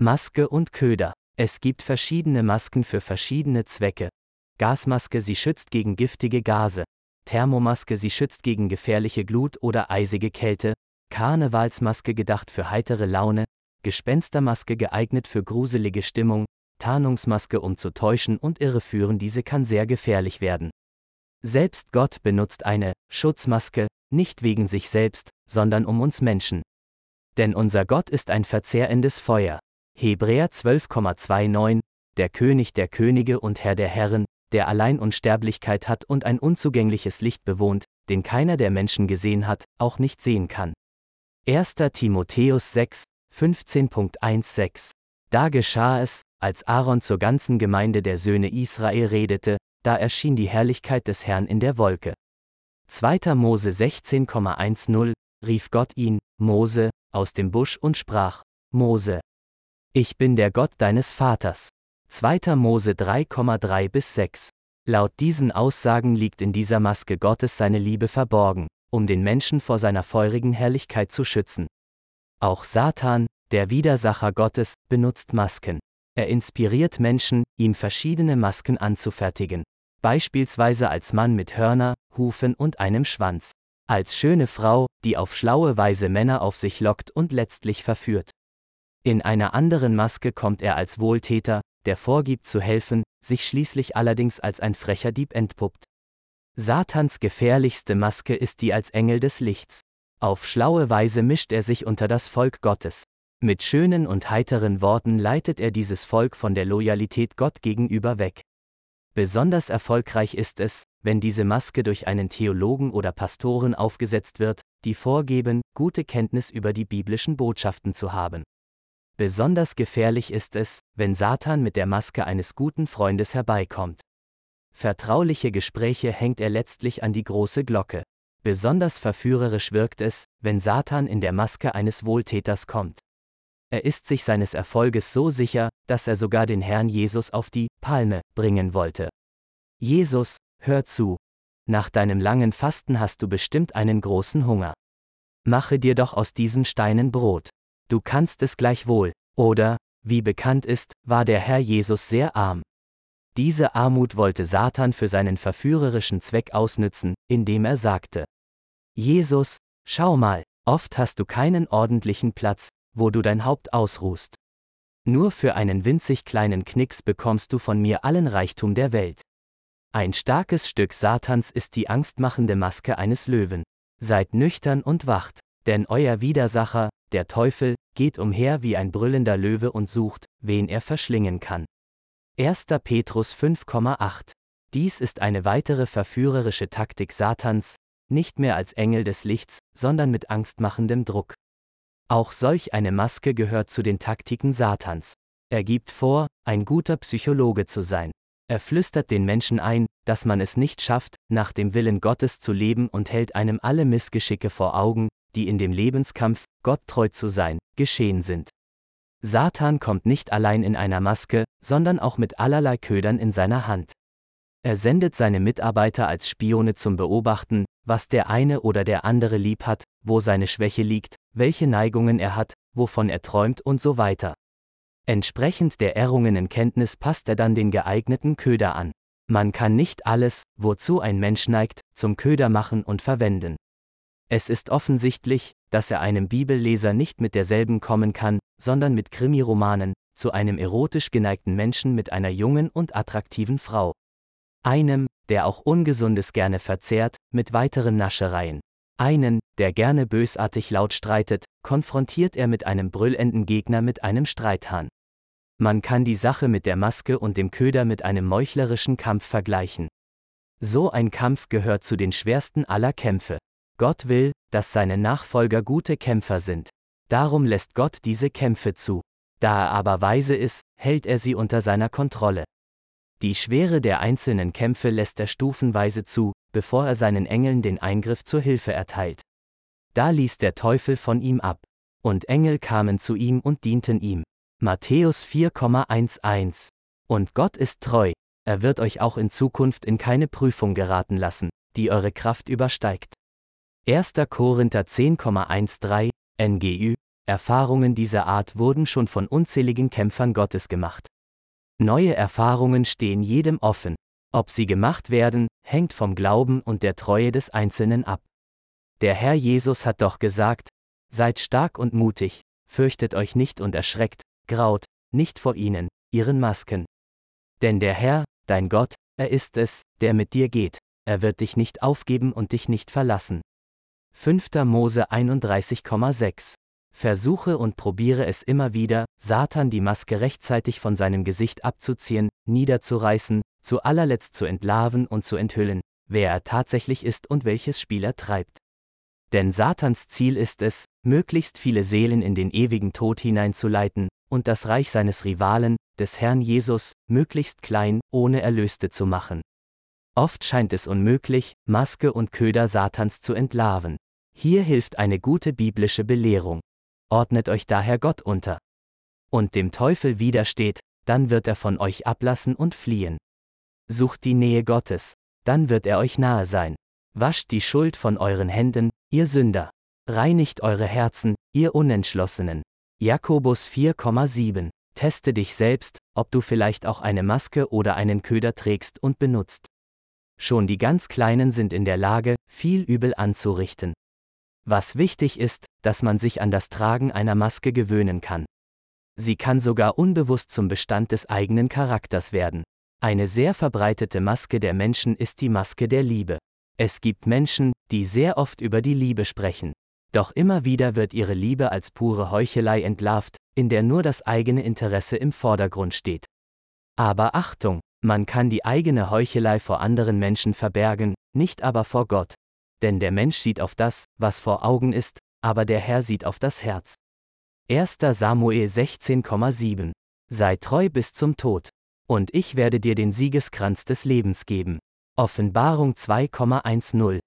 Maske und Köder. Es gibt verschiedene Masken für verschiedene Zwecke. Gasmaske, sie schützt gegen giftige Gase. Thermomaske, sie schützt gegen gefährliche Glut oder eisige Kälte. Karnevalsmaske gedacht für heitere Laune. Gespenstermaske geeignet für gruselige Stimmung. Tarnungsmaske um zu täuschen und irreführen, diese kann sehr gefährlich werden. Selbst Gott benutzt eine Schutzmaske, nicht wegen sich selbst, sondern um uns Menschen. Denn unser Gott ist ein verzehrendes Feuer. Hebräer 12,29, der König der Könige und Herr der Herren, der allein Unsterblichkeit hat und ein unzugängliches Licht bewohnt, den keiner der Menschen gesehen hat, auch nicht sehen kann. 1. Timotheus 6, 15.16 Da geschah es, als Aaron zur ganzen Gemeinde der Söhne Israel redete, da erschien die Herrlichkeit des Herrn in der Wolke. 2. Mose 16,10 rief Gott ihn, Mose, aus dem Busch und sprach, Mose, ich bin der Gott deines Vaters. 2. Mose 3,3 bis 6. Laut diesen Aussagen liegt in dieser Maske Gottes seine Liebe verborgen, um den Menschen vor seiner feurigen Herrlichkeit zu schützen. Auch Satan, der Widersacher Gottes, benutzt Masken. Er inspiriert Menschen, ihm verschiedene Masken anzufertigen. Beispielsweise als Mann mit Hörner, Hufen und einem Schwanz. Als schöne Frau, die auf schlaue Weise Männer auf sich lockt und letztlich verführt. In einer anderen Maske kommt er als Wohltäter, der vorgibt zu helfen, sich schließlich allerdings als ein frecher Dieb entpuppt. Satans gefährlichste Maske ist die als Engel des Lichts. Auf schlaue Weise mischt er sich unter das Volk Gottes. Mit schönen und heiteren Worten leitet er dieses Volk von der Loyalität Gott gegenüber weg. Besonders erfolgreich ist es, wenn diese Maske durch einen Theologen oder Pastoren aufgesetzt wird, die vorgeben, gute Kenntnis über die biblischen Botschaften zu haben. Besonders gefährlich ist es, wenn Satan mit der Maske eines guten Freundes herbeikommt. Vertrauliche Gespräche hängt er letztlich an die große Glocke. Besonders verführerisch wirkt es, wenn Satan in der Maske eines Wohltäters kommt. Er ist sich seines Erfolges so sicher, dass er sogar den Herrn Jesus auf die Palme bringen wollte. Jesus, hör zu. Nach deinem langen Fasten hast du bestimmt einen großen Hunger. Mache dir doch aus diesen Steinen Brot. Du kannst es gleichwohl, oder, wie bekannt ist, war der Herr Jesus sehr arm. Diese Armut wollte Satan für seinen verführerischen Zweck ausnützen, indem er sagte, Jesus, schau mal, oft hast du keinen ordentlichen Platz, wo du dein Haupt ausruhst. Nur für einen winzig kleinen Knicks bekommst du von mir allen Reichtum der Welt. Ein starkes Stück Satans ist die angstmachende Maske eines Löwen. Seid nüchtern und wacht, denn euer Widersacher, der Teufel, geht umher wie ein brüllender Löwe und sucht, wen er verschlingen kann. 1. Petrus 5,8 Dies ist eine weitere verführerische Taktik Satans, nicht mehr als Engel des Lichts, sondern mit angstmachendem Druck. Auch solch eine Maske gehört zu den Taktiken Satans. Er gibt vor, ein guter Psychologe zu sein. Er flüstert den Menschen ein, dass man es nicht schafft, nach dem Willen Gottes zu leben und hält einem alle Missgeschicke vor Augen, die in dem Lebenskampf, Gott treu zu sein, geschehen sind. Satan kommt nicht allein in einer Maske, sondern auch mit allerlei Ködern in seiner Hand. Er sendet seine Mitarbeiter als Spione zum Beobachten, was der eine oder der andere lieb hat, wo seine Schwäche liegt, welche Neigungen er hat, wovon er träumt und so weiter. Entsprechend der errungenen Kenntnis passt er dann den geeigneten Köder an. Man kann nicht alles, wozu ein Mensch neigt, zum Köder machen und verwenden. Es ist offensichtlich, dass er einem Bibelleser nicht mit derselben kommen kann, sondern mit Krimiromanen, zu einem erotisch geneigten Menschen mit einer jungen und attraktiven Frau. Einem, der auch Ungesundes gerne verzehrt, mit weiteren Naschereien. Einen, der gerne bösartig laut streitet, konfrontiert er mit einem brüllenden Gegner mit einem Streithahn. Man kann die Sache mit der Maske und dem Köder mit einem meuchlerischen Kampf vergleichen. So ein Kampf gehört zu den schwersten aller Kämpfe. Gott will, dass seine Nachfolger gute Kämpfer sind. Darum lässt Gott diese Kämpfe zu. Da er aber weise ist, hält er sie unter seiner Kontrolle. Die Schwere der einzelnen Kämpfe lässt er stufenweise zu, bevor er seinen Engeln den Eingriff zur Hilfe erteilt. Da ließ der Teufel von ihm ab. Und Engel kamen zu ihm und dienten ihm. Matthäus 4,11 Und Gott ist treu, er wird euch auch in Zukunft in keine Prüfung geraten lassen, die eure Kraft übersteigt. 1. Korinther 10,13 NGÜ Erfahrungen dieser Art wurden schon von unzähligen Kämpfern Gottes gemacht. Neue Erfahrungen stehen jedem offen. Ob sie gemacht werden, hängt vom Glauben und der Treue des Einzelnen ab. Der Herr Jesus hat doch gesagt, Seid stark und mutig, fürchtet euch nicht und erschreckt, graut, nicht vor ihnen, ihren Masken. Denn der Herr, dein Gott, er ist es, der mit dir geht, er wird dich nicht aufgeben und dich nicht verlassen. 5. Mose 31,6 Versuche und probiere es immer wieder, Satan die Maske rechtzeitig von seinem Gesicht abzuziehen, niederzureißen, zu allerletzt zu entlarven und zu enthüllen, wer er tatsächlich ist und welches Spiel er treibt. Denn Satans Ziel ist es, möglichst viele Seelen in den ewigen Tod hineinzuleiten, und das Reich seines Rivalen, des Herrn Jesus, möglichst klein, ohne Erlöste zu machen. Oft scheint es unmöglich, Maske und Köder Satans zu entlarven. Hier hilft eine gute biblische Belehrung. Ordnet euch daher Gott unter. Und dem Teufel widersteht, dann wird er von euch ablassen und fliehen. Sucht die Nähe Gottes, dann wird er euch nahe sein. Wascht die Schuld von euren Händen, ihr Sünder. Reinigt eure Herzen, ihr Unentschlossenen. Jakobus 4,7 Teste dich selbst, ob du vielleicht auch eine Maske oder einen Köder trägst und benutzt. Schon die ganz Kleinen sind in der Lage, viel Übel anzurichten. Was wichtig ist, dass man sich an das Tragen einer Maske gewöhnen kann. Sie kann sogar unbewusst zum Bestand des eigenen Charakters werden. Eine sehr verbreitete Maske der Menschen ist die Maske der Liebe. Es gibt Menschen, die sehr oft über die Liebe sprechen. Doch immer wieder wird ihre Liebe als pure Heuchelei entlarvt, in der nur das eigene Interesse im Vordergrund steht. Aber Achtung, man kann die eigene Heuchelei vor anderen Menschen verbergen, nicht aber vor Gott. Denn der Mensch sieht auf das, was vor Augen ist, aber der Herr sieht auf das Herz. 1. Samuel 16,7 Sei treu bis zum Tod. Und ich werde dir den Siegeskranz des Lebens geben. Offenbarung 2,10